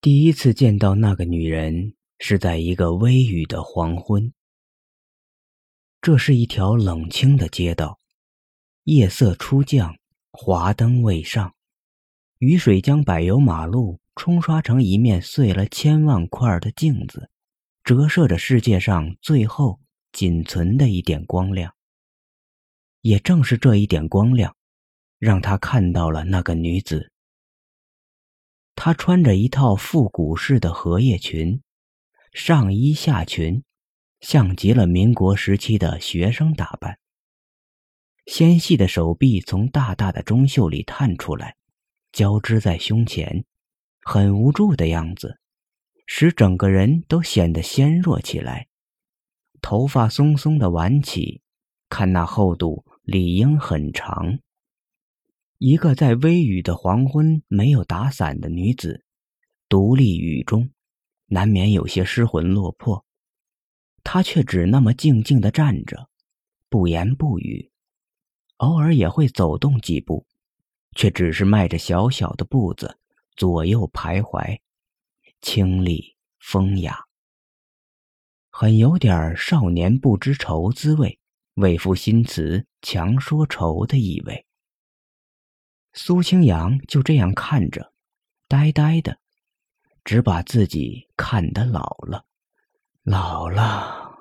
第一次见到那个女人是在一个微雨的黄昏。这是一条冷清的街道，夜色初降，华灯未上，雨水将柏油马路冲刷成一面碎了千万块的镜子，折射着世界上最后仅存的一点光亮。也正是这一点光亮，让他看到了那个女子。她穿着一套复古式的荷叶裙，上衣下裙，像极了民国时期的学生打扮。纤细的手臂从大大的中袖里探出来，交织在胸前，很无助的样子，使整个人都显得纤弱起来。头发松松的挽起，看那厚度理应很长。一个在微雨的黄昏没有打伞的女子，独立雨中，难免有些失魂落魄。她却只那么静静地站着，不言不语，偶尔也会走动几步，却只是迈着小小的步子，左右徘徊，清丽风雅，很有点少年不知愁滋味，为赋新词强说愁的意味。苏清扬就这样看着，呆呆的，只把自己看得老了，老了。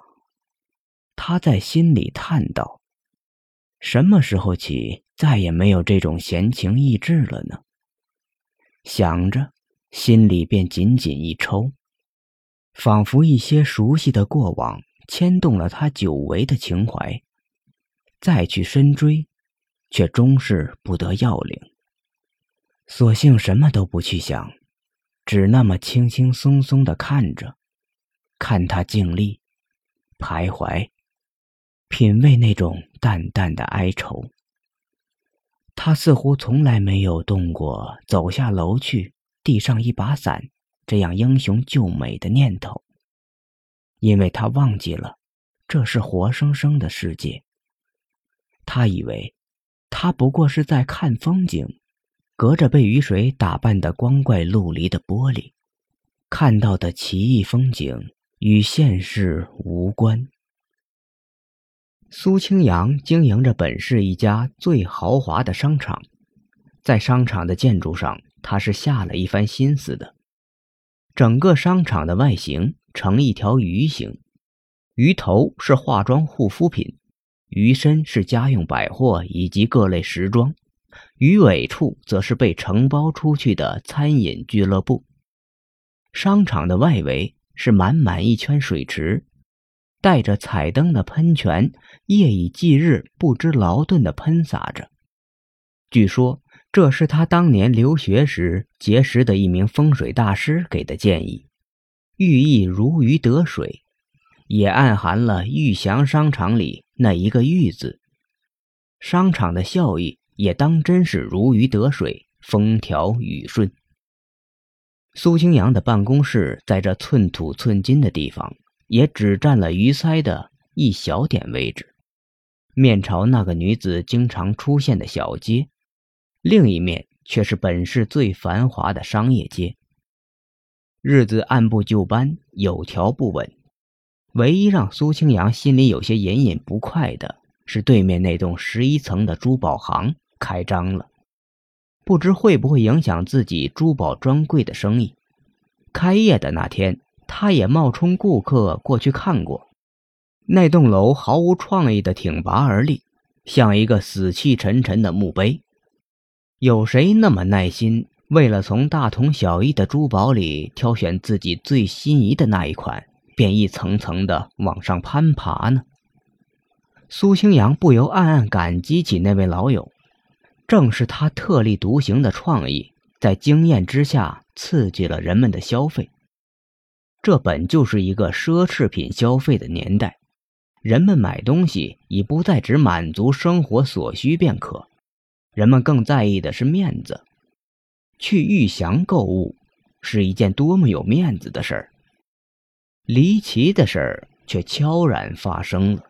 他在心里叹道：“什么时候起再也没有这种闲情逸致了呢？”想着，心里便紧紧一抽，仿佛一些熟悉的过往牵动了他久违的情怀，再去深追。却终是不得要领。索性什么都不去想，只那么轻轻松松的看着，看他静立、徘徊，品味那种淡淡的哀愁。他似乎从来没有动过走下楼去递上一把伞这样英雄救美的念头，因为他忘记了，这是活生生的世界。他以为。他不过是在看风景，隔着被雨水打扮的光怪陆离的玻璃，看到的奇异风景与现实无关。苏清扬经营着本市一家最豪华的商场，在商场的建筑上，他是下了一番心思的。整个商场的外形呈一条鱼形，鱼头是化妆护肤品。鱼身是家用百货以及各类时装，鱼尾处则是被承包出去的餐饮俱乐部。商场的外围是满满一圈水池，带着彩灯的喷泉夜以继日、不知劳顿地喷洒着。据说这是他当年留学时结识的一名风水大师给的建议，寓意如鱼得水。也暗含了玉祥商场里那一个“玉”字，商场的效益也当真是如鱼得水，风调雨顺。苏清扬的办公室在这寸土寸金的地方，也只占了鱼鳃的一小点位置，面朝那个女子经常出现的小街，另一面却是本市最繁华的商业街。日子按部就班，有条不紊。唯一让苏清扬心里有些隐隐不快的是，对面那栋十一层的珠宝行开张了，不知会不会影响自己珠宝专柜的生意。开业的那天，他也冒充顾客过去看过，那栋楼毫无创意的挺拔而立，像一个死气沉沉的墓碑。有谁那么耐心，为了从大同小异的珠宝里挑选自己最心仪的那一款？便一层层的往上攀爬呢。苏清扬不由暗暗感激起那位老友，正是他特立独行的创意，在经验之下刺激了人们的消费。这本就是一个奢侈品消费的年代，人们买东西已不再只满足生活所需便可，人们更在意的是面子。去玉祥购物，是一件多么有面子的事儿。离奇的事儿却悄然发生了。